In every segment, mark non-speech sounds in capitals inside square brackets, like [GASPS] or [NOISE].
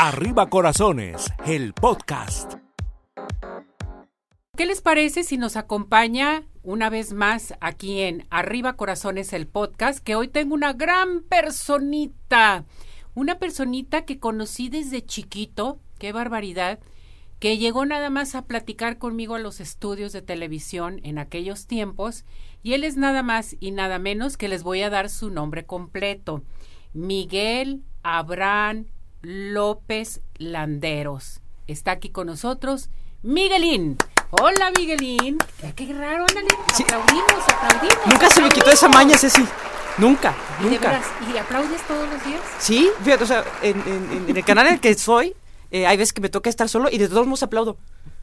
Arriba Corazones, el podcast. ¿Qué les parece si nos acompaña una vez más aquí en Arriba Corazones, el podcast? Que hoy tengo una gran personita, una personita que conocí desde chiquito, qué barbaridad, que llegó nada más a platicar conmigo a los estudios de televisión en aquellos tiempos, y él es nada más y nada menos que les voy a dar su nombre completo. Miguel Abraham López Landeros. Está aquí con nosotros Miguelín. Hola Miguelín. Qué, raro, ándale. Aplaudimos, aplaudimos. Nunca se me quitó esa maña, Ceci. Nunca, ¿Y, nunca. veras, ¿Y aplaudes todos los días? Sí, fíjate, o sea, en, en- en el canal en el que soy, eh, hay veces que me toca estar solo y de todos modos aplaudo.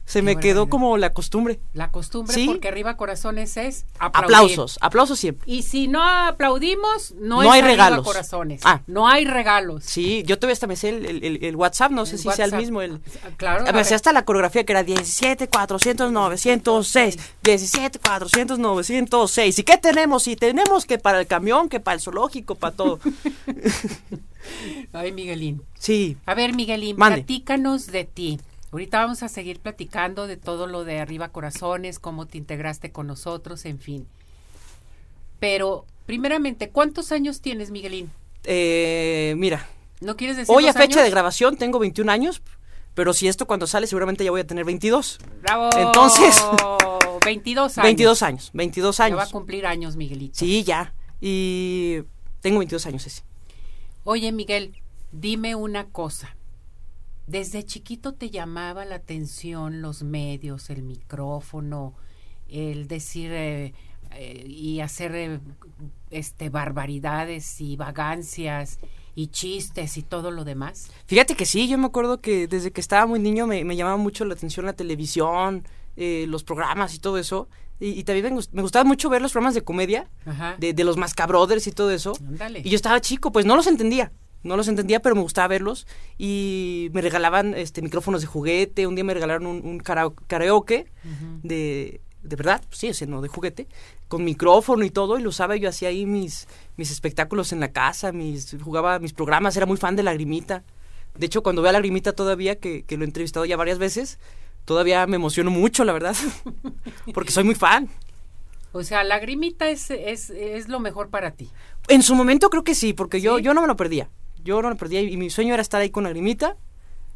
Se me quedó como la costumbre. La costumbre, Sí. porque arriba corazones es aplaudir. Aplausos, aplausos siempre. Y si no aplaudimos, no, No hay regalos. corazones. Ah. No hay regalos. Sí, yo todavía hasta me sé el, el- el- WhatsApp, no sé El si sea el mismo. El, Claro. a me sé hasta la coreografía que era 17, 400, 906, 17, 400, 906. ¿Y qué tenemos? Y tenemos que para el camión, que para el zoológico, para todo. [LAUGHS] Ay, Miguelín. Sí, A ver, Miguelín, Mande. platícanos de ti. Ahorita vamos a seguir platicando de todo lo de Arriba Corazones, cómo te integraste con nosotros, en fin. Pero, primeramente, ¿cuántos años tienes, Miguelín? eh, mira, ¿No quieres decir hoy a fecha de años? grabación tengo 21 años, pero si esto cuando sale seguramente ya voy a tener 22. ¡Bravo! Entonces- [LAUGHS] 22 años. 22 años, 22 Ya va a años. cumplir años, Miguelito. Sí, ya. Y tengo 22 años ese. Oye, Miguel, dime una cosa. ¿Desde chiquito te llamaba la atención los medios, el micrófono, el decir eh, eh, y hacer eh, este barbaridades y vagancias y chistes y todo lo demás? Fíjate que sí, yo me acuerdo que desde que estaba muy niño me, me llamaba mucho la atención la televisión, eh, los programas y todo eso. Y, y también me, gust- me gustaba mucho ver los programas de comedia, Ajá. de, de los Mascabrothers y todo eso. Ándale. Y yo estaba chico, pues no los entendía. No los entendía, pero me gustaba verlos. Y me regalaban este micrófonos de juguete. Un día me regalaron un, un karao- karaoke de, de verdad, pues sí, ese no de juguete, con micrófono y todo, y lo usaba yo hacía ahí mis, mis espectáculos en la casa, mis, jugaba mis programas, era muy fan de Lagrimita. De hecho, cuando veo a Lagrimita todavía, que, que lo he entrevistado ya varias veces, todavía me emociono mucho, la verdad, [LAUGHS] porque soy muy fan. O sea, lagrimita es, es, es lo mejor para ti. En su momento creo que sí, porque yo, yo no me lo perdía. Yo no me lo perdía y, mi sueño era estar ahí con Lagrimita.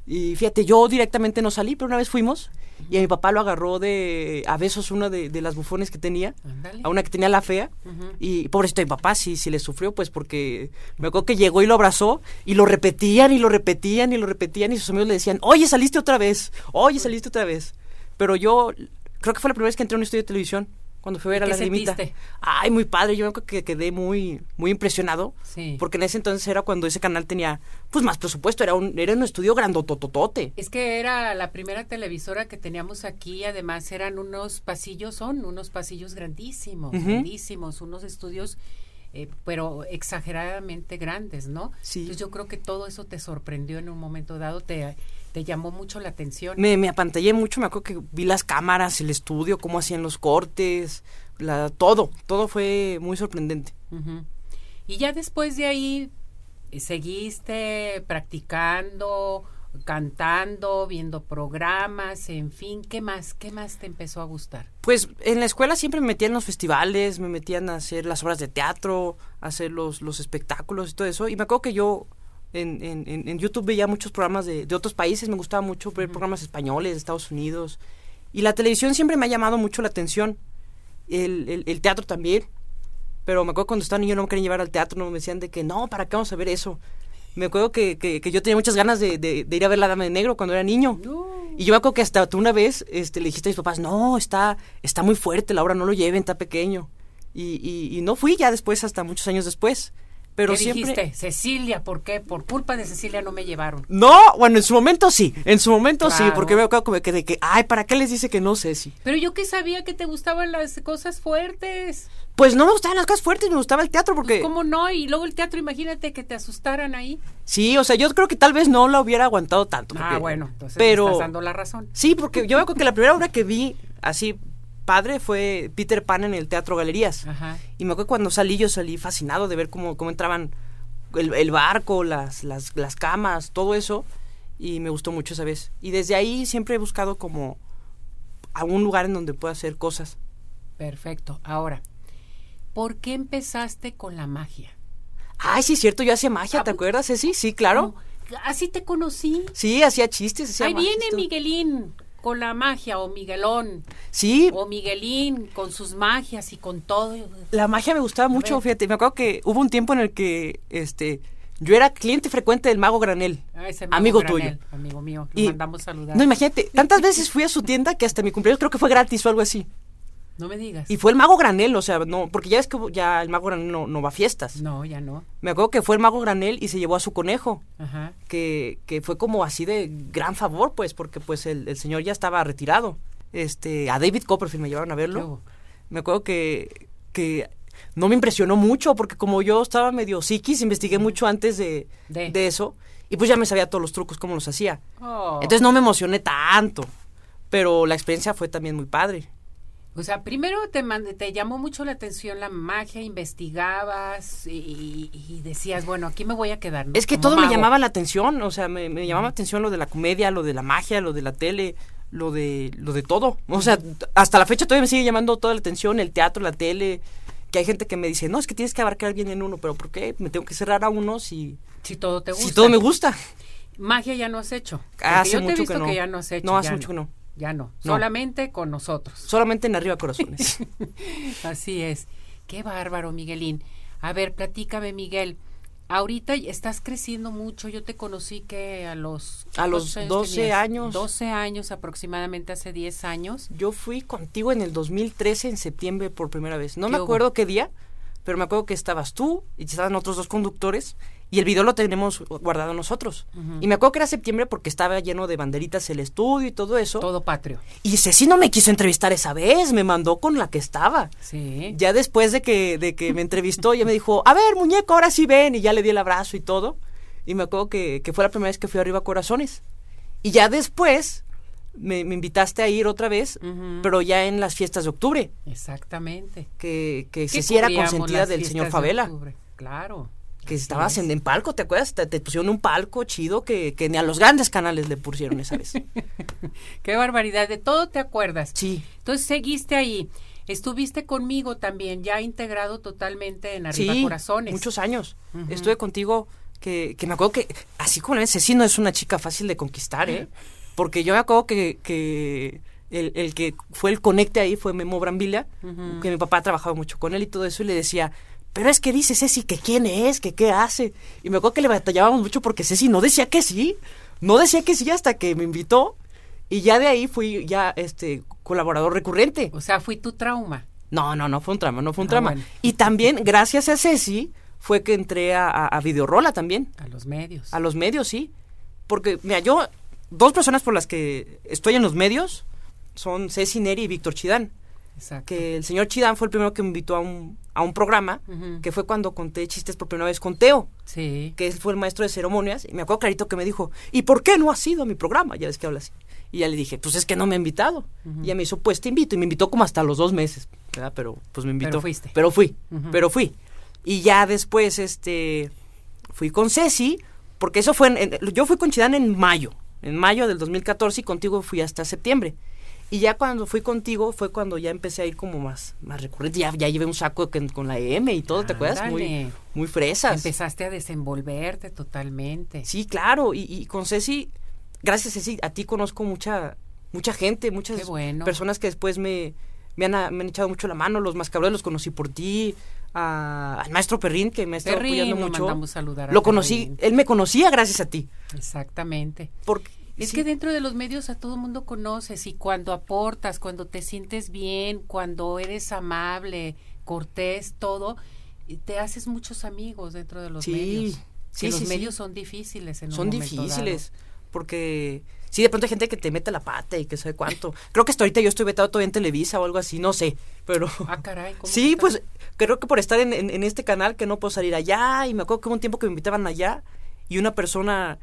Y fíjate, yo directamente no salí, pero una vez fuimos y a mi papá lo agarró de a besos una de, de las bufones que tenía, a una que tenía la fea. Y pobrecito mi papá sí, sí le sufrió, pues porque me acuerdo que llegó y lo abrazó y lo repetían y lo repetían y lo repetían y sus amigos le decían, oye, saliste otra vez, oye, saliste otra vez. Pero yo creo que fue la primera vez que entré a un estudio de televisión, cuando fui a ver a ¿Qué la lagrimita. Ay, muy padre, yo acuerdo que quedé muy, muy impresionado. Sí. Porque en ese entonces era cuando ese canal tenía, pues más presupuesto, era un, era un estudio grandotototote. Es que era la primera televisora que teníamos aquí, además eran unos pasillos, son unos pasillos grandísimos, grandísimos, unos estudios, eh, pero exageradamente grandes, ¿no? Sí. Entonces yo creo que todo eso te sorprendió en un momento dado, te, te llamó mucho la atención. Me, me apantallé mucho, me acuerdo que vi las cámaras, el estudio, cómo hacían los cortes, la, todo, todo fue muy sorprendente. Y ya después de ahí, eh, ¿seguiste practicando, cantando, viendo programas, en fin? ¿Qué más? ¿Qué más te empezó a gustar? Pues en la escuela siempre me metían en los festivales, me metían a hacer las obras de teatro, a hacer los, los espectáculos y todo eso. Y me acuerdo que yo en, en, YouTube veía muchos programas de, de otros países, me gustaba mucho ver programas españoles, de Estados Unidos. Y la televisión siempre me ha llamado mucho la atención, el, el, el teatro también. Pero me acuerdo cuando estaba niño no me querían llevar al teatro, no me decían de que no, ¿para qué vamos a ver eso? Me acuerdo que, que, que yo tenía muchas ganas de, de- de ir a ver La Dama de Negro cuando era niño. Y yo me acuerdo que hasta tú una vez este, le dijiste a mis papás, no, está, está muy fuerte la obra, no lo lleven, está pequeño. Y, y, y no fui ya después, hasta muchos años después. Pero ¿Qué siempre... dijiste? Cecilia, ¿por qué? Por culpa de Cecilia no me llevaron. No, bueno, en su momento sí, en su momento sí, porque me como que de que, ay, ¿para qué les dice que no, Ceci? Pero yo que sabía que te gustaban las cosas fuertes. Pues no me gustaban las cosas fuertes, me gustaba el teatro porque... ¿Cómo no? Y luego el teatro, imagínate que te asustaran ahí. Sí, o sea, yo creo que tal vez no la hubiera aguantado tanto. Ah, bueno, entonces pero... me estás dando la razón. Sí, porque yo me acuerdo que la primera obra que vi así padre fue Peter Pan en el Teatro Galerías. Ajá. Y me acuerdo cuando salí, yo salí fascinado de ver cómo, cómo entraban el, el barco, las, las, las camas, todo eso. y me gustó mucho esa vez. Y desde ahí siempre he buscado como algún lugar en donde pueda hacer cosas. Perfecto. Ahora, ¿por qué empezaste con la magia? Ay, sí, es cierto, yo hacía magia, Ah, ¿te acuerdas, Ceci? Sí, claro. No, Así te conocí. Sí, hacía chistes, hacía Ahí magia, viene. Miguelín con la magia, o Miguelón, Sí, o Miguelín con sus magias y con todo. la magia me gustaba mucho, fíjate. Me acuerdo que hubo un tiempo en el que este yo era cliente frecuente del Mago Granel. Ah, ese Amigo Granel, tuyo. Amigo mío, Y- mandamos saludar. No, imagínate, tantas veces fui a su tienda que hasta mi cumpleaños creo que fue gratis o algo así. No me digas. Y fue el Mago Granel, o sea, no, porque ya es que ya el Mago Granel no, no va a fiestas. No, ya no. Me acuerdo que fue el Mago Granel y se llevó a su conejo, Ajá. que, que fue como así de gran favor, pues, porque pues el, el señor ya estaba retirado. Este, a David Copperfield me llevaron a ¿Qué verlo. Me acuerdo que, que no me impresionó mucho, porque como yo estaba medio psiquis, investigué mucho antes de, De. de eso, y pues ya me sabía todos los trucos, cómo los hacía. Oh. Entonces no me emocioné tanto, pero la experiencia fue también muy padre. O sea, primero te, mand- te llamó mucho la atención la magia, investigabas y, y decías, bueno, aquí me voy a quedar. ¿no? Es que Como todo me llamaba la atención, o sea, me, me llamaba la atención lo de la comedia, lo de la magia, lo de la tele, lo de lo de todo. O sea, hasta la fecha todavía me sigue llamando toda la atención el teatro, la tele, que hay gente que me dice, no, es que tienes que abarcar bien en uno, pero ¿por qué? Me tengo que cerrar a uno si, Si todo te gusta. si todo me gusta. Magia ya no has hecho. Hace yo te he mucho visto que que, no. ya no has hecho. No, hace ya mucho que no. Ya no. No. Solamente con nosotros. Solamente en Arriba Corazones. [LAUGHS] Así es. Qué bárbaro, Miguelín. A ver, platícame, Miguel. Ahorita estás creciendo mucho. Yo te conocí que a los... A los ¿cuántos 12 tenías? años. 12 años, aproximadamente hace 10 años. Yo fui contigo en el 2013, en septiembre, por primera vez. No ¿Qué me hubo? acuerdo qué día, pero me acuerdo que estabas tú y estaban otros dos conductores y el video lo tenemos guardado nosotros. Y me acuerdo que era septiembre porque estaba lleno de banderitas el estudio y todo eso. Todo patrio. Y Ceci no me quiso entrevistar esa vez, me mandó con la que estaba. Sí. Ya después de que, de que me entrevistó, ya me dijo, a ver, muñeco, ahora sí ven. Y ya le di el abrazo y todo. Y me acuerdo que, que fue la primera vez que fui arriba a Corazones. Y ya después me, me invitaste a ir otra vez, pero ya en las fiestas de octubre. Exactamente. Que, que Ceci era consentida del señor de Favela. octubre. Claro. Que estabas es. en, en palco, ¿te acuerdas? Te, te pusieron un palco chido que, que ni a los grandes canales le pusieron esa vez. [LAUGHS] Qué barbaridad. De todo te acuerdas. Sí. Entonces seguiste ahí. Estuviste conmigo también, ya integrado totalmente en Arriba sí, Corazones. muchos años. Estuve contigo, que, que me acuerdo que, así como la ves, Ceci no es una chica fácil de conquistar, ¿eh? [LAUGHS] Porque yo me acuerdo que, que el, el que fue el conecte ahí fue Memo Brambilla, que mi papá trabajaba mucho con él y todo eso, y le decía, pero es que dice Ceci que quién es, que qué hace. Y me acuerdo que le batallábamos mucho porque Ceci no decía que sí, no decía que sí hasta que me invitó, y ya de ahí fui ya este colaborador recurrente. O sea, fui tu trauma. No, no, no fue un trama, no fue un Ah, bueno. Y también, gracias a Ceci, fue que entré a, a, a Videorola también, A los medios. a los medios, sí. Porque, mira, yo, dos personas por las que estoy en los medios son Ceci Neri y Víctor Chidán. Exacto. Que el señor Chidán fue el primero que me invitó a un, a un programa, que fue cuando conté chistes por primera vez con Teo, Sí. que él fue el maestro de ceremonias. Y me acuerdo clarito que me dijo, ¿y por qué no has ido a mi programa? Ya ves que habla así. Y ya le dije, pues es que no me ha invitado. Y ya me hizo, pues te invito. Y me invitó como hasta los dos meses, ¿verdad? Pero pues me invitó. Pero fuiste. Pero fui, pero fui. Y ya después, este, fui con Ceci, porque eso fue, en- en- yo fui con Chidán en mayo, en mayo del 2014 y contigo fui hasta septiembre. Y ya cuando fui contigo fue cuando ya empecé a ir como más, más recurrente. Ya, ya llevé un saco con la M y todo, ¿te acuerdas? Muy, muy fresas. Empezaste a desenvolverte totalmente. Sí, claro, y, y con Ceci, gracias Ceci, a ti conozco mucha mucha gente, muchas bueno. personas que después me, me, han, me han echado mucho la mano, los mascabrones los conocí por ti, a- al maestro Perrín que me ha estado Perrín, apoyando lo mucho. mandamos saludar a Lo conocí, él me conocía gracias a ti. Exactamente. Porque, Es sí, que dentro de los medios a todo mundo conoces y cuando aportas, cuando te sientes bien, cuando eres amable, cortés, todo, te haces muchos amigos dentro de los Sí, medios. sí, que los sí, sí. medios son difíciles en son difíciles, porque sí, de pronto hay gente que te mete la pata y que sabe cuánto. Creo que hasta ahorita yo estoy vetado todavía en Televisa o algo así, no sé, pero... Ah, caray. ¿cómo Sí, está? pues creo que por estar en, en- en este canal que no puedo salir allá y me acuerdo que hubo un tiempo que me invitaban allá y una persona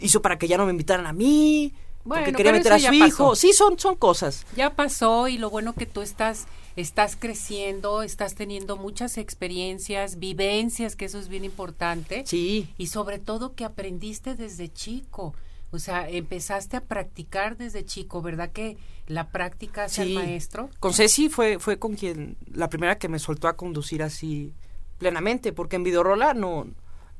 hizo para que ya no me invitaran a mí porque quería meter a su hijo. pasó. Sí, son, son cosas. Ya pasó y lo bueno que tú estás estás creciendo, estás teniendo muchas experiencias, vivencias, que eso es bien importante. Sí, Y sobre todo que aprendiste desde chico. O sea, empezaste a practicar desde chico, ¿verdad que la práctica hace al maestro? Con Ceci fue, fue con quien, la primera que me soltó a conducir así plenamente, porque en Videorola no,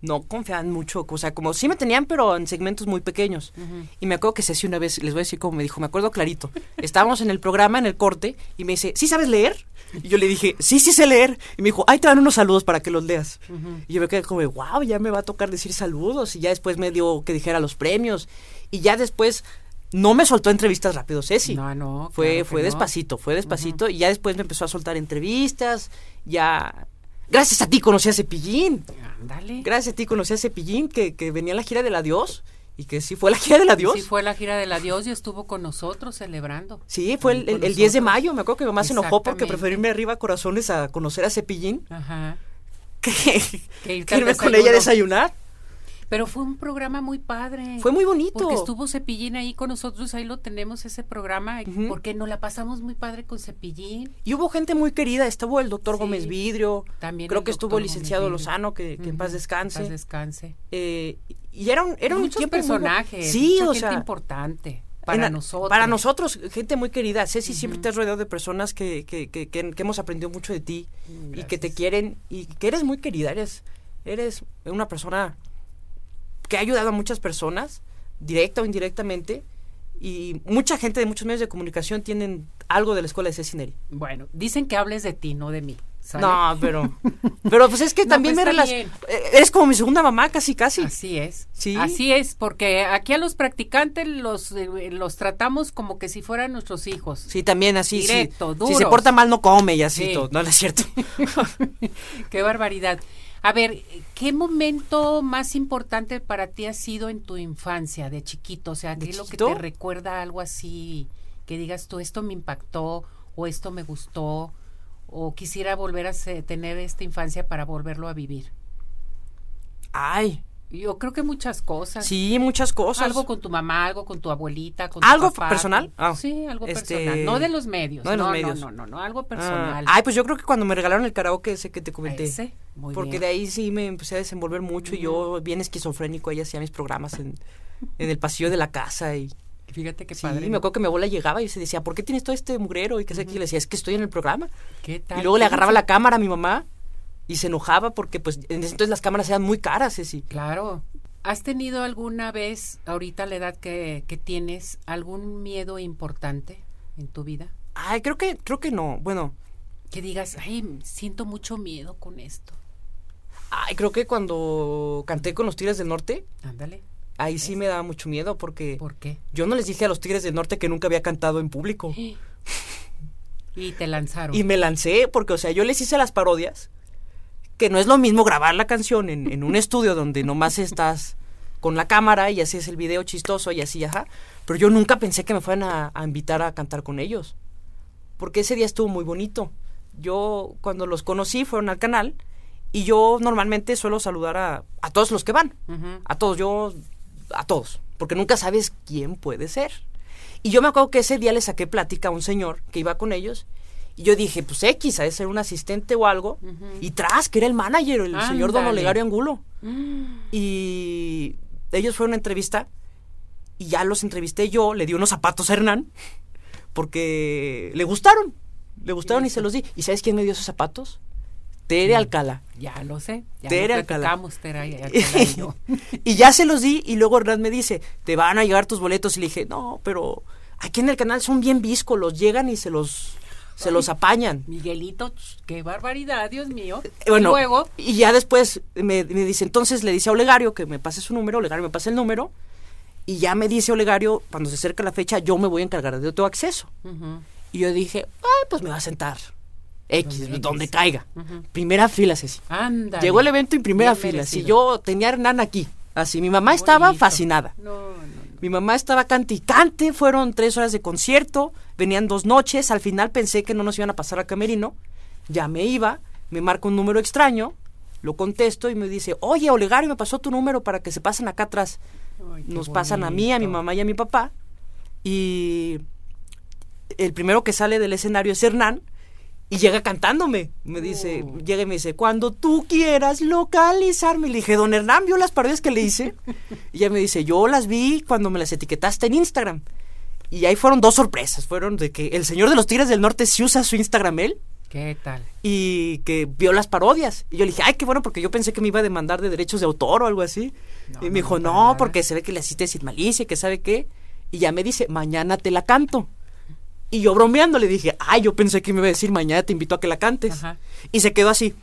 no confiaban mucho, o sea, como sí me tenían, pero en segmentos muy pequeños. Y me acuerdo que Ceci una vez, les voy a decir como me dijo, me acuerdo clarito, estábamos en el programa, en el corte, y me dice, ¿sí sabes leer? Y yo le dije, sí, sí sé leer. Y me dijo, ahí te dan unos saludos para que los leas. Y yo me quedé como, wow, ya me va a tocar decir saludos. Y ya después me dio que dijera los premios. Y ya después no me soltó entrevistas rápido, Ceci. No, no. Fue, fue despacito, fue despacito. Y ya después me empezó a soltar entrevistas. Ya. Gracias a ti conocí a Cepillín. Ándale. Gracias a ti conocí a Cepillín, que, que venía a la gira del adiós. Y que sí fue la gira del adiós. Sí fue la gira del adiós y estuvo con nosotros celebrando. Sí, fue el, el, 10 de mayo. Me acuerdo que mi mamá se enojó porque preferí irme arriba a corazones a conocer a Cepillín. Ajá. Que, que irme con ella a desayunar. Pero fue un programa muy padre. Fue muy bonito. Porque estuvo Cepillín ahí con nosotros, ahí lo tenemos ese programa, porque nos la pasamos muy padre con Cepillín. Y hubo gente muy querida, estuvo el doctor Gómez Vidrio, también creo que estuvo el licenciado Lozano, que, en paz descanse. Paz descanse. Eh, y era un, era un Muchos personajes, sí, o sea, importante. Para nosotros. Para nosotros, gente muy querida. Ceci, siempre te has rodeado de personas que, que, que, que, hemos aprendido mucho de ti y que te quieren y que eres muy querida. Eres, eres una persona que ha ayudado a muchas personas, directa o indirectamente, y mucha gente de muchos medios de comunicación tienen algo de la escuela de Cecineri. Bueno, dicen que hables de ti, no de mí. No, pero pero pues es que [LAUGHS] también pues me relaciono. Es como mi segunda mamá, casi, casi. Así es. Sí. Así es, porque aquí a los practicantes los, eh, los tratamos como que si fueran nuestros hijos. Sí, también así. Directo, Si se porta mal, no come y así todo. No, no es cierto. [LAUGHS] Qué barbaridad. A ver, ¿qué momento más importante para ti ha sido en tu infancia, de chiquito? O sea, ¿qué es lo que te recuerda algo así que digas tú, esto me impactó o esto me gustó o quisiera volver a tener esta infancia para volverlo a vivir? Ay, yo creo que muchas cosas. Sí, muchas cosas. Algo con tu mamá, algo con tu abuelita, con ¿Algo tu papá, personal? Ah, sí, algo este, personal. No de los medios. No de los medios. No, no, no, algo personal. ay, pues yo creo que cuando me regalaron el karaoke ese que te comenté. Ese, muy Porque de ahí sí me empecé a desenvolver mucho y yo bien esquizofrénico, ella hacía mis programas en, en el pasillo de la casa y... Fíjate qué sí, padre. me acuerdo que mi abuela llegaba y se decía, ¿por qué tienes todo este mugrero? Y que sé que le decía, es que estoy en el programa. ¿Qué tal? Y luego le agarraba la cámara a mi mamá y se enojaba porque pues en ese entonces las cámaras eran muy caras, sí. Claro. ¿Has tenido alguna vez, ahorita la edad que, que, tienes, algún miedo importante en tu vida? Ay, creo que, creo que no. Bueno. Que digas, ay, siento mucho miedo con esto. Ay, creo que cuando canté con los Tigres del Norte. Ándale. Ahí sí me daba mucho miedo porque. ¿Por qué? Yo no les dije a los Tigres del Norte que nunca había cantado en público. [GASPS] Y te lanzaron. Y me lancé porque, o sea, yo les hice las parodias que no es lo mismo grabar la canción en, en un estudio donde nomás estás con la cámara y así es el video chistoso y así, ajá. Pero yo nunca pensé que me fueran a, invitar a cantar con ellos. Porque ese día estuvo muy bonito. Yo cuando los conocí fueron al canal y yo normalmente suelo saludar a, a todos los que van. A todos, yo, a todos. Porque nunca sabes quién puede ser. Y yo me acuerdo que ese día le saqué plática a un señor que iba con ellos y yo dije, pues X, a ser un asistente o algo. Y tras, que era el manager, el señor Don Olegario Angulo. Mm. [GASPS] Y ellos fueron a entrevista y ya los entrevisté yo, le di unos zapatos a Hernán porque le gustaron. Le gustaron y se los di. ¿Y sabes quién me dio esos zapatos? Tere Alcala. Ya lo sé. Ya Tere Alcala. Tere y, [LAUGHS] y ya se los di y luego Hernán me dice, te van a llegar tus boletos. Y le dije, no, pero aquí en el canal son bien los llegan y se los se los apañan. Miguelito, qué barbaridad, Dios mío. Eh, bueno, luego. Y ya después me, dice, entonces le dice a Olegario que me pase su número, Olegario me pasa el número, y ya me dice Olegario, cuando se acerca la fecha, yo me voy a encargar de todo acceso. Y yo dije, ay, pues me va a sentar. X, donde, caiga. Primera fila, Ceci. Anda. Llegó el evento en primera fila. Si yo tenía a Hernán aquí. Así, mi mamá estaba fascinada. No, no. Mi mamá estaba cante y cante, fueron tres horas de concierto, venían dos noches, al final pensé que no nos iban a pasar a Camerino, ya me iba, me marca un número extraño, lo contesto y me dice, oye, Olegario, me pasó tu número para que se pasen acá atrás. nos pasan a mí, a mi mamá y a mi papá, y el primero que sale del escenario es Hernán, Y llega cantándome. Me dice, Oh. llega y me dice, cuando tú quieras localizarme. Le dije, don Hernán, ¿vio las parodias que le hice? [LAUGHS] y ella me dice, yo las vi cuando me las etiquetaste en Instagram. Y ahí fueron dos sorpresas. Fueron de que el señor de los Tigres del Norte sí usa su Instagram él ¿Qué tal? y que vio las parodias. Y yo le dije, ay, qué bueno, porque yo pensé que me iba a demandar de derechos de autor o algo así. No, y me no, dijo, no, porque se ve que le hiciste sin malicia, que sabe qué. Y ya me dice, mañana te la canto. Y yo bromeando le dije, ay, yo pensé que me iba a decir, mañana te invito a que la cantes. Ajá. Y se quedó así.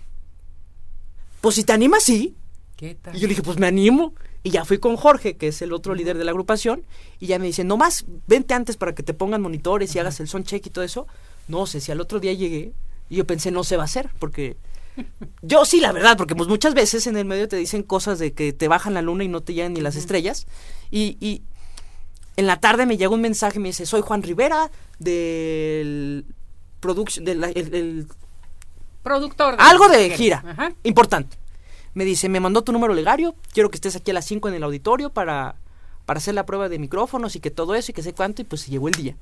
Pues si te animas, sí. ¿Qué tal? Y yo le dije, pues me animo. Y ya fui con Jorge, que es el otro líder de la agrupación, y ya me dice, nomás vente antes para que te pongan monitores y hagas el son check y todo eso. No sé, si al otro día llegué, y yo pensé, no se va a hacer, porque... [LAUGHS] Yo sí, la verdad, porque pues muchas veces en el medio te dicen cosas de que te bajan la luna y no te llegan ni las estrellas. Y, y en la tarde me llega un mensaje, me dice, soy Juan Rivera del... Production, del el- el Productor. de algo de gira. Ajá. Importante. Me dice, me mandó tu número legario, quiero que estés aquí a las 5 en el auditorio para, para hacer la prueba de micrófonos y que todo eso y que sé cuánto, y pues se llegó el día.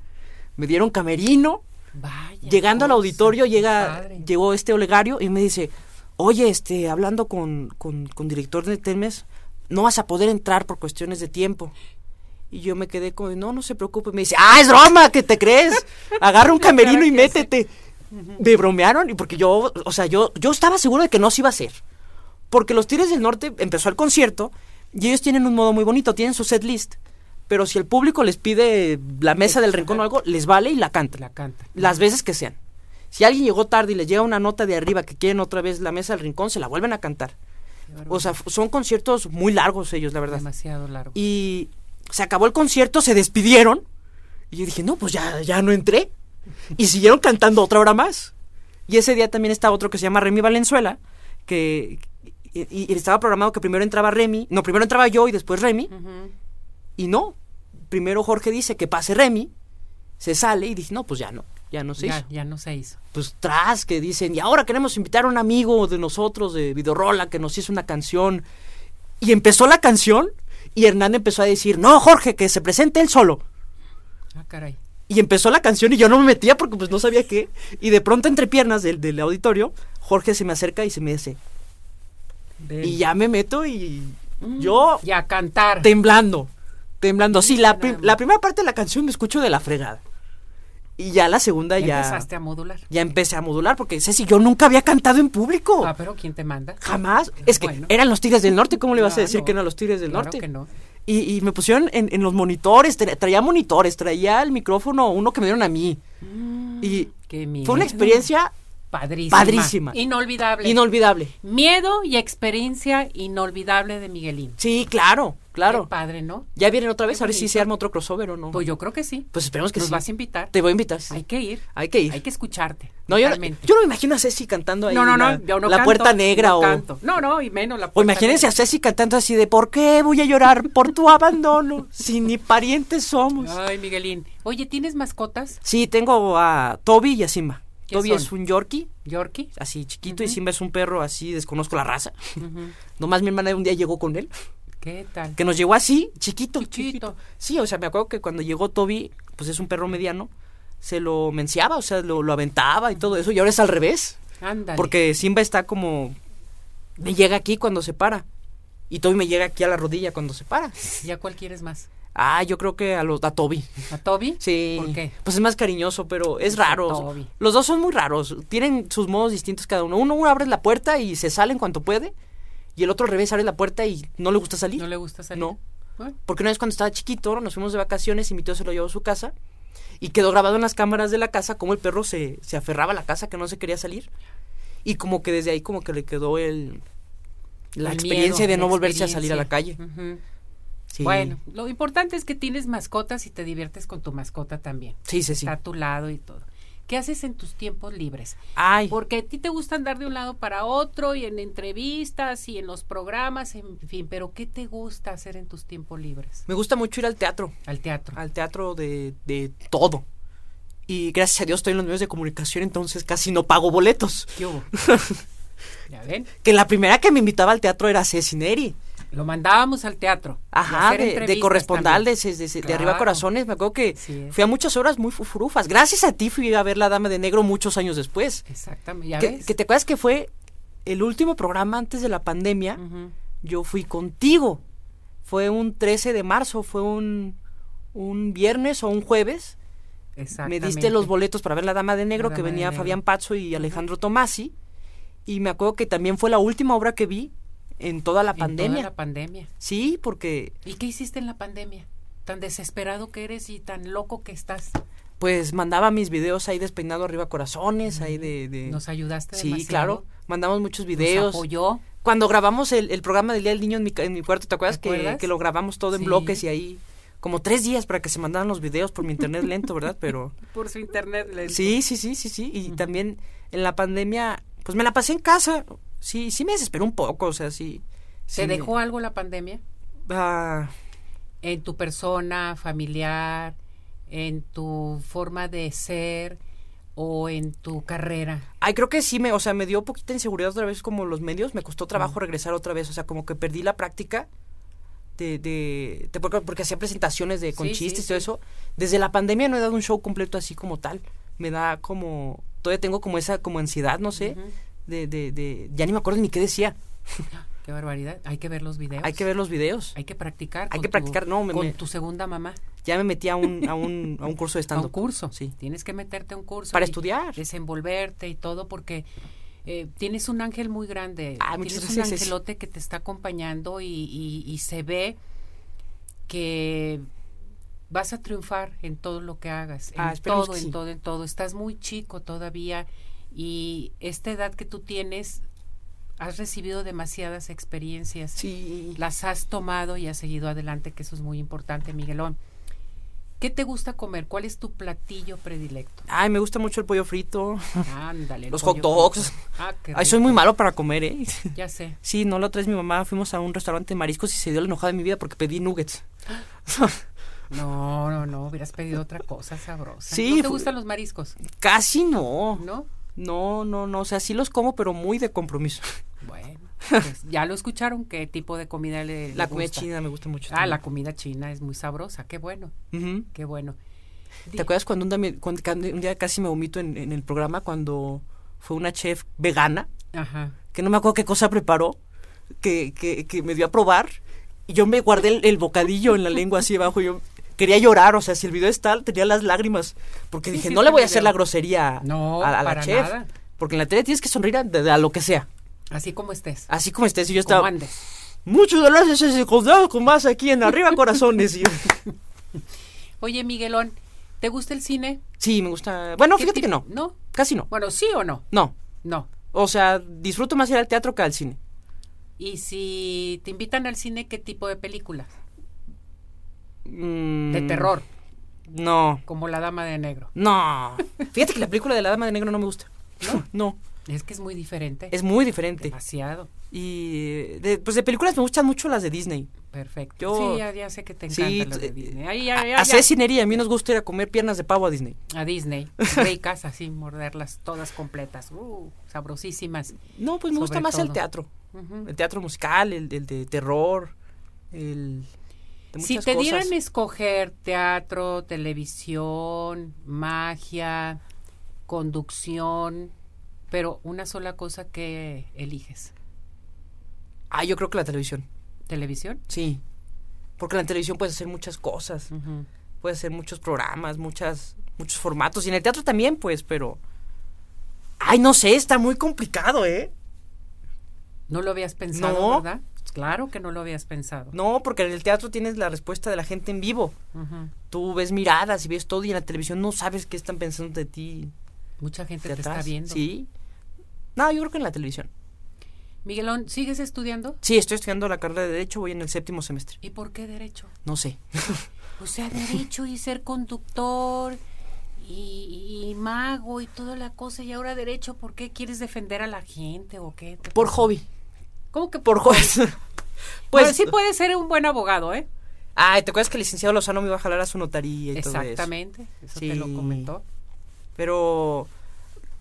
Me dieron camerino, Vaya. llegando al auditorio llega, padre. llegó este olegario y me dice, oye, este, hablando con, con, con director de Telmes, no vas a poder entrar por cuestiones de tiempo. Y yo me quedé como, no, no se preocupe. Me dice, ah, es broma, ¿qué te crees? Agarra un [LAUGHS] camerino y métete. Me bromearon y porque yo, o sea, yo, yo estaba seguro de que no se iba a hacer. Porque los Tigres del Norte empezó el concierto y ellos tienen un modo muy bonito, tienen su set list. Pero si el público les pide la mesa del rincón o algo, les vale y la cantan. La canta. Las veces que sean. Si alguien llegó tarde y les llega una nota de arriba que quieren otra vez la mesa del rincón, se la vuelven a cantar. O sea, son conciertos muy largos ellos, la verdad. Demasiado largo. Y se acabó el concierto, se despidieron. Y yo dije, no, pues ya, ya no entré. Y siguieron cantando otra hora más. Y ese día también está otro que se llama Remy Valenzuela, que y, y estaba programado que primero entraba Remy, no, primero entraba yo y después Remy, y no. Primero Jorge dice que pase Remy, se sale y dije, no, pues ya no, ya no se ya, hizo. ya no se hizo. Pues tras que dicen, y ahora queremos invitar a un amigo de nosotros de Videorola que nos hizo una canción. Y empezó la canción y Hernán empezó a decir, no, Jorge, que se presente él solo. Ah, caray. Y empezó la canción y yo no me metía porque pues no sabía qué. Y de pronto entre piernas del, del auditorio, Jorge se me acerca y se me dice, Ven. y ya me meto y Mm, yo Y a cantar. temblando, temblando. Sí, la, la primera parte de la canción me escucho de la fregada. Y ya la segunda Ya ya, Empezaste a modular. ya empecé a modular porque Ceci, yo nunca había cantado en público. Ah, pero ¿quién te manda? Jamás. Es que Bueno. eran los Tigres del Norte. ¿Cómo le vas a Ah, decir no. que eran los Tigres del Claro Norte? que no. Y, y me pusieron en, en los monitores. tra- traía monitores, traía el micrófono, uno que me dieron a mí. Y Qué miedo. fue una experiencia Padrísima. Padrísima. Inolvidable. inolvidable. Miedo y experiencia inolvidable de Miguelín. Sí, claro, claro. Qué padre, ¿no? ¿Ya vienen otra vez? A ver si se arma otro crossover o no. Pues yo creo que sí. Pues esperemos que Nos sí. vas a invitar. Te voy a invitar. sí. Hay que ir. Hay que ir. Hay que escucharte. No, yo, no- yo no me imagino a Ceci cantando ahí. no, no, no, La, yo no la canto, puerta negra no o. canto. No, no, y menos la O puerta imagínense a. Ceci cantando así de ¿Por qué voy a llorar por tu abandono? Si ni parientes somos. Ay, Miguelín. Oye, ¿tienes mascotas? Sí, tengo a Toby y a Simba. ¿Qué Toby son? es un Yorkie, ¿Yorkie? así chiquito, y. Simba es un perro así, desconozco la raza. Ujú. [LAUGHS] Nomás mi hermana un día llegó con él, ¿Qué tal? que nos llegó así, chiquito, Chiquito. chiquito. Sí, o sea, me acuerdo que cuando llegó Toby, pues es un perro mediano, se lo menciaba, o sea, lo, lo aventaba y todo eso, y ahora es al revés. Ándale. Porque Simba está como. Me llega aquí cuando se para. Y Toby me llega aquí a la rodilla cuando se para. ¿Ya cuál quieres más? Ah, yo creo que a, los, a Toby. ¿A Toby? Sí. ¿Por qué? Pues es más cariñoso, pero es Sí, raro. Toby. Los dos son muy raros. Tienen sus modos distintos cada uno. Uno, uno abre la puerta y se sale en cuanto puede. Y el otro al revés abre la puerta y no le gusta salir. ¿No le gusta salir? No. Bueno, Porque una vez cuando estaba chiquito, nos fuimos de vacaciones y mi tío se lo llevó a su casa. Y quedó grabado en las cámaras de la casa como el perro se, se aferraba a la casa que no se quería salir. Y como que desde ahí como que le quedó el... La el experiencia miedo, de no volverse a salir a la calle. Sí. Bueno, lo importante es que tienes mascotas y te diviertes con tu mascota también. Sí, sí, sí. Está a tu lado y todo. ¿Qué haces en tus tiempos libres? Ay, Porque a ti te gusta andar de un lado para otro y en entrevistas y en los programas, en fin, pero ¿qué te gusta hacer en tus tiempos libres? me gusta mucho ir al teatro. Al teatro. Al teatro de, de todo. Y gracias a Dios estoy en los medios de comunicación, entonces casi no pago boletos. ¿Qué hubo? [LAUGHS] ¿Ya ven? Que la primera que me invitaba al teatro era Ceci Neri. Lo mandábamos al teatro. Ajá, de, de correspondales, de, de- de arriba corazones. Me acuerdo que Sí, fui a muchas horas muy fufurufas. Gracias a ti fui a ver La Dama de Negro muchos años después. Exactamente, ya Que, ves. que te acuerdas que fue el último programa antes de la pandemia. Yo fui contigo. Fue un 13 de marzo, fue un, un viernes o un jueves. Me diste los boletos para ver La Dama de Negro, que venía. Fabián Pazzo y Alejandro Tomasi. Y me acuerdo que también fue la última obra que vi en toda la En toda pandemia. la pandemia. Sí, porque ¿Y qué hiciste en la pandemia? Tan desesperado que eres y tan loco que estás. pues mandaba mis videos ahí despeinado arriba corazones, ahí de... de- Nos ayudaste Sí, demasiado. claro. Mandamos muchos Nos videos. apoyó. Cuando grabamos el, el programa del Día del Niño en mi, en mi cuarto, ¿te acuerdas, ¿Te que, acuerdas? que lo grabamos todo en bloques y ahí como tres días para que se mandaran los videos por mi internet lento, ¿verdad? Pero [LAUGHS] Por su internet. lento. sí, sí, sí, sí, sí. Y también en la pandemia, pues me la pasé en casa. Sí, sí me desesperó un poco, o sea, sí. sí ¿Te me- dejó algo la pandemia? Ah, En tu persona, familiar, en tu forma de ser o en tu carrera. Ay, creo que sí me, o sea, me dio poquita inseguridad otra vez como los medios, me costó trabajo regresar otra vez, o sea, como que perdí la práctica de, de, de- porque, porque hacía presentaciones de con Sí, chistes sí, y todo sí. eso. Desde la pandemia no he dado un show completo así como tal. Me da como, todavía tengo como esa como ansiedad, no sé. De, de, de, ya ni me acuerdo ni qué decía. Qué barbaridad. Hay que ver los videos. Hay que ver los videos. Hay que practicar. Hay que tu- practicar, no, me- con me- tu segunda mamá. Ya me metí a un, a un, a un curso de [LAUGHS] A stand un curso. Sí. Tienes que meterte a un curso. Para estudiar. Desenvolverte y todo porque eh, tienes un ángel muy grande. Ah, tienes un gracias, angelote que te está acompañando y, y- y se ve que vas a triunfar en todo lo que hagas. En Ah, esperemos todo, en sí. todo, en todo. Estás muy chico todavía y esta edad que tú tienes has recibido demasiadas experiencias Sí. las has tomado y has seguido adelante, que eso es muy importante, Miguelón. ¿Qué te gusta comer? ¿Cuál es tu platillo predilecto? Ay, me gusta mucho el pollo frito. Ándale. Los hot dogs. Ah, qué Ay, soy muy malo para comer, ¿eh? Ya sé. Sí, no, la otra vez mi mamá fuimos a un restaurante de mariscos y se dio la enojada de mi vida porque pedí nuggets. No, no, no, hubieras pedido otra cosa sabrosa. Sí, ¿No te gustan los mariscos? Casi no. ¿No? No, no, no. O sea, sí los como, pero muy de compromiso. [LAUGHS] Bueno, pues ya lo escucharon. ¿Qué tipo de comida le, La le comida gusta? china me gusta mucho. Ah, la comida china es muy sabrosa. Qué bueno, qué bueno. ¿Te acuerdas cuando un, día me- cuando- cuando un día casi me vomito en, en el programa cuando fue una chef vegana, Ajá. que no me acuerdo qué cosa preparó, que, que, que me dio a probar, y yo me guardé el, el bocadillo en la lengua así abajo, yo quería llorar, o sea, si el video está, tenía las lágrimas, porque dije, no le voy a hacer la grosería No, a, a la chef, nada. porque en la tele tienes que sonreír a, de- a lo que sea, Así como estés. así como estés, y yo estaba, andes. muchas gracias, ese condado con más aquí en Arriba Corazones, [LAUGHS] Oye, Miguelón, ¿te gusta el cine? sí, me gusta, bueno, ¿Qué fíjate que no, ¿No? casi no, Bueno, ¿sí o no? no, No. o sea, disfruto más ir al teatro que al cine. Y si te invitan al cine, ¿qué tipo de películas? Mm, De terror, No, como La Dama de Negro. no. [LAUGHS] Fíjate que la película de la Dama de Negro no me gusta. No, Es que es muy diferente. es muy diferente. demasiado. Y de, pues de películas me gustan mucho las de Disney. Perfecto. Yo- sí, ya, ya sé que te Sí, encantan las de Disney. Ahí, ya, A, ya, a mí nos gusta ir a comer piernas de pavo a Disney. A Disney. [LAUGHS] Ricas, así, morderlas todas completas. Uh, sabrosísimas. No, pues me gusta más el teatro. El teatro musical, el, el de terror, el Si te cosas. dieran a escoger teatro, televisión, magia, conducción, pero una sola cosa que eliges. Ah, yo creo que la televisión. ¿Televisión? Sí. Porque en la televisión puedes hacer muchas cosas. Ujú. Puedes hacer muchos programas, muchas muchos formatos. Y en el teatro también, pues, pero... Ay, no sé, está muy complicado, ¿eh? No lo habías pensado, No. ¿verdad? Claro que no lo habías pensado. No, porque en el teatro tienes la respuesta de la gente en vivo. Ujú. Tú ves miradas y ves todo y en la televisión no sabes qué están pensando de ti. Mucha gente te está viendo. Sí. No, yo creo que en la televisión. Miguelón, ¿sigues estudiando? Sí, estoy estudiando la carrera de Derecho, voy en el séptimo semestre. ¿Y por qué derecho? No sé. [LAUGHS] O sea, derecho y ser conductor y, y mago y toda la cosa y ahora derecho, ¿por qué quieres defender a la gente o qué? ¿Te Por hobby. ¿Cómo que Por hobby. [LAUGHS] Pues sí puede ser un buen abogado, ¿eh? Ay, ¿te acuerdas que el licenciado Lozano me iba a jalar a su notaría y todo eso? Exactamente, eso te lo comentó. Pero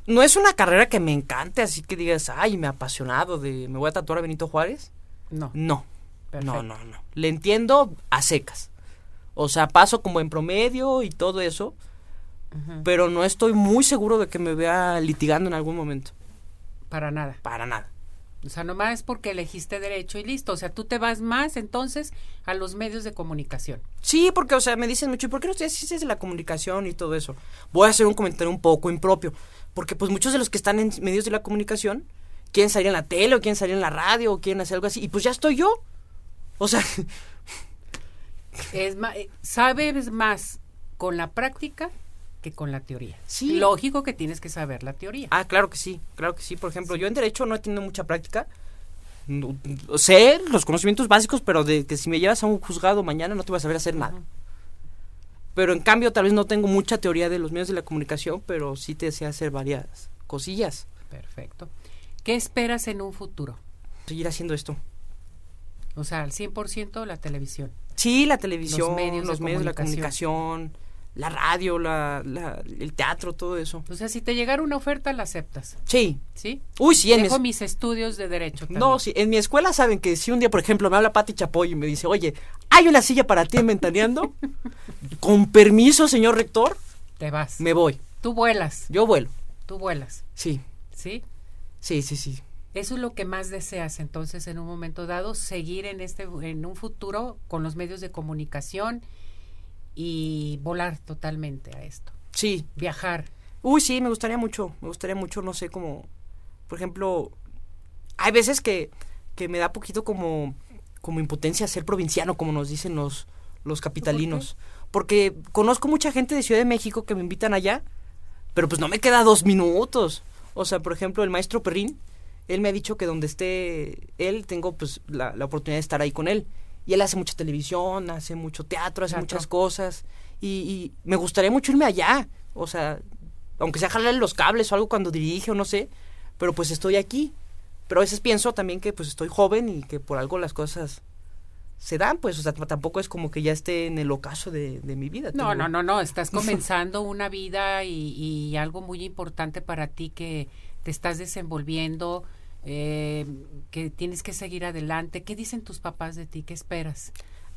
no es una carrera que me encante, así que digas, ay, me ha apasionado de me voy a tatuar a Benito Juárez. No, No. Perfecto. No, no, no. Le entiendo a secas. O sea, paso como en promedio y todo eso, pero no estoy muy seguro de que me vea litigando en algún momento. Para nada. Para nada. O sea, nomás es porque elegiste derecho y listo. O sea, tú te vas más entonces a los medios de comunicación. Sí, porque, o sea, me dicen mucho, ¿y por qué no estudias de la comunicación y todo eso? Voy a hacer un comentario un poco impropio, porque pues muchos de los que están en medios de la comunicación quieren salir en la tele o quieren salir en la radio o quieren hacer algo así, y pues ya estoy yo. O sea, [LAUGHS] Es ma- eh, sabes más con la práctica que con la teoría. Sí. Lógico que tienes que saber la teoría. ah, claro que sí, claro que sí. Por ejemplo, yo en derecho no he tenido mucha práctica. No- sé los conocimientos básicos, pero de que si me llevas a un juzgado mañana no te vas a saber hacer nada. Pero en cambio, tal vez no tengo mucha teoría de los medios de la comunicación, pero sí te sé hacer varias cosillas. Perfecto. ¿Qué esperas en un futuro? Seguir haciendo esto. O sea, al 100% la televisión. Sí, la televisión, los medios medios, de de la comunicación, la radio, la, la- el teatro, todo eso. O sea, si te llegara una oferta, la aceptas. Sí. ¿Sí? Uy, sí, en Dejo mis estudios de derecho. no, sí, en mi escuela saben que si un día, por ejemplo, me habla Pati Chapoy y me dice, oye, hay una silla para ti en Ventaneando, [LAUGHS] con permiso, señor rector, Te vas. me voy. Tú vuelas. Yo vuelo. Tú vuelas. Sí, ¿Sí? sí, sí, sí. Eso es lo que más deseas entonces en un momento dado, seguir en este en un futuro con los medios de comunicación y volar totalmente a esto, Sí. viajar. Uy, sí, me gustaría mucho, me gustaría mucho, no sé, como, por ejemplo, hay veces que, que me da poquito como, como impotencia ser provinciano, como nos dicen los, los capitalinos. Porque conozco mucha gente de Ciudad de México que me invitan allá, pero pues no me queda dos minutos. O sea, por ejemplo, el maestro Perrín, él me ha dicho que donde esté él, tengo pues la, la oportunidad de estar ahí con él. Y él hace mucha televisión, hace mucho teatro, hace muchas cosas. Y, y me gustaría mucho irme allá. O sea, aunque sea jalarle los cables o algo cuando dirige o no sé, pero pues estoy aquí. Pero a veces pienso también que pues estoy joven y que por algo las cosas se dan, pues, o sea, tampoco es como que ya esté en el ocaso de, de mi vida. No, Tengo- no, no, no, estás [LAUGHS] comenzando una vida y, y algo muy importante para ti que te estás desenvolviendo, eh, que tienes que seguir adelante. ¿Qué dicen tus papás de ti? ¿Qué esperas?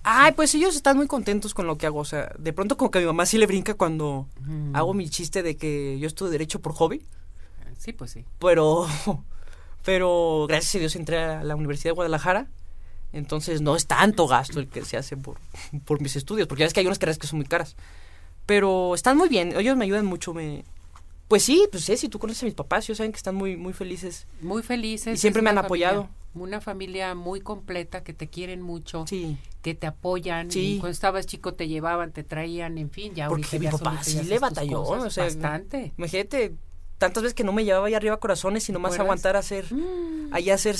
Ay, pues ellos están muy contentos con lo que hago, o sea, de pronto como que a mi mamá sí le brinca cuando Mm. hago mi chiste de que yo estudio derecho por hobby, Sí, pues sí. pero, [LAUGHS] pero gracias a Dios entré a la Universidad de Guadalajara, entonces no es tanto gasto el que se hace por, por mis estudios, porque ya ves que hay unas carreras que son muy caras, pero están muy bien, ellos me ayudan mucho, me... Pues sí, pues sí, si tú conoces a mis papás, ellos saben que están muy, muy felices. Muy felices. Y siempre me han apoyado. familia- una familia muy completa que te quieren mucho, Sí. que te apoyan. Sí. y cuando estabas chico te llevaban, te traían, en fin, ya Porque ahorita mi ya papá sí le batalló, cosas. o sea, Bastante. Imagínate tantas veces que no me llevaba allá arriba a corazones y nomás aguantar a hacer, Mm. allá hacer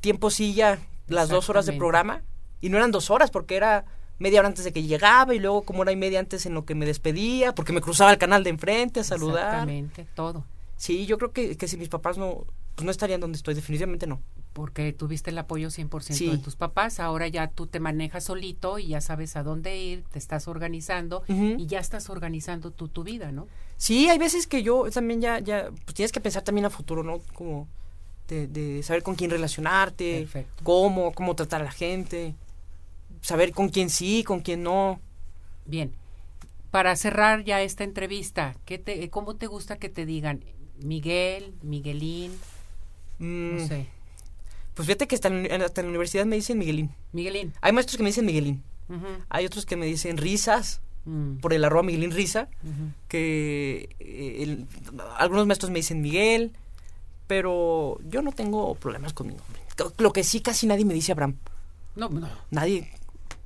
tiempo silla las dos horas de programa. Y no eran dos horas porque era media hora antes de que llegaba y luego como hora y media antes en lo que me despedía, porque me cruzaba el canal de enfrente a saludar. Exactamente, todo. Sí, yo creo que, que si mis papás no, pues no estarían donde estoy, definitivamente no. Porque tuviste el apoyo 100% Sí. de tus papás, ahora ya tú te manejas solito y ya sabes a dónde ir, te estás organizando y ya estás organizando tú tu vida, ¿no? Sí, hay veces que yo también ya, ya, pues tienes que pensar también a futuro, ¿no? Como de, de saber con quién relacionarte, Perfecto. cómo, cómo tratar a la gente, saber con quién sí, con quién no. Bien, para cerrar ya esta entrevista, ¿qué te, ¿cómo te gusta que te digan Miguel, Miguelín? Mm, No sé. Pues fíjate que hasta en, hasta en la universidad me dicen Miguelín. Miguelín. Hay maestros que me dicen Miguelín. Hay otros que me dicen Risas, mm, por el arroba Miguelín Risa. Que eh, el- algunos maestros me dicen Miguel. Pero yo no tengo problemas con mi nombre. Lo que sí casi nadie me dice Abraham. No, no. Nadie.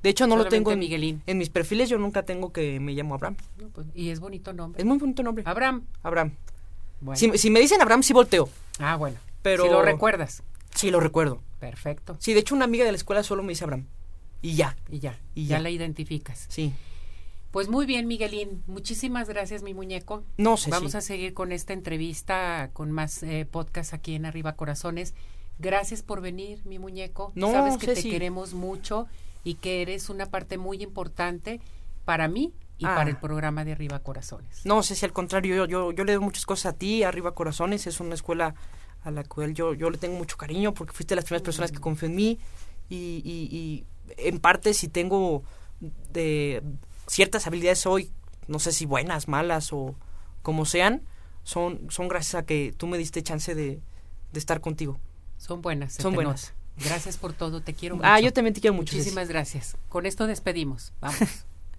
De hecho, no lo tengo en, Miguelín. en mis perfiles. Yo nunca tengo que me llamo Abraham. No, pues, y es bonito nombre. Es muy bonito nombre. Abraham. Abraham. Bueno. Si, si me dicen Abraham, sí volteo. ah, bueno. Pero- Si lo recuerdas. Sí, lo recuerdo. Perfecto. Sí, de hecho, una amiga de la escuela solo me dice Abraham. Y ya. Y ya. Y ya ya. la identificas. Sí. Pues muy bien, Miguelín. Muchísimas gracias, mi muñeco. No sé Vamos sí. a seguir con esta entrevista, con más eh, podcast aquí en Arriba Corazones. Gracias por venir, mi muñeco. No, Sabes que te queremos mucho y que eres una parte muy importante para mí y Ah. para el programa de Arriba Corazones. No sé si al contrario, yo, yo, yo le doy muchas cosas a ti, Arriba Corazones, es una escuela a la cual yo, yo le tengo mucho cariño porque fuiste las primeras personas que confió en mí y, y- y en parte si tengo de ciertas habilidades hoy, no sé si buenas, malas o como sean, son, son gracias a que tú me diste chance de, de estar contigo. Son buenas. Son buenas. nota. Gracias por todo, te quiero ah, mucho. Ah, yo también te quiero mucho. Muchísimas gracias. Con esto despedimos. Vamos.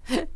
[LAUGHS]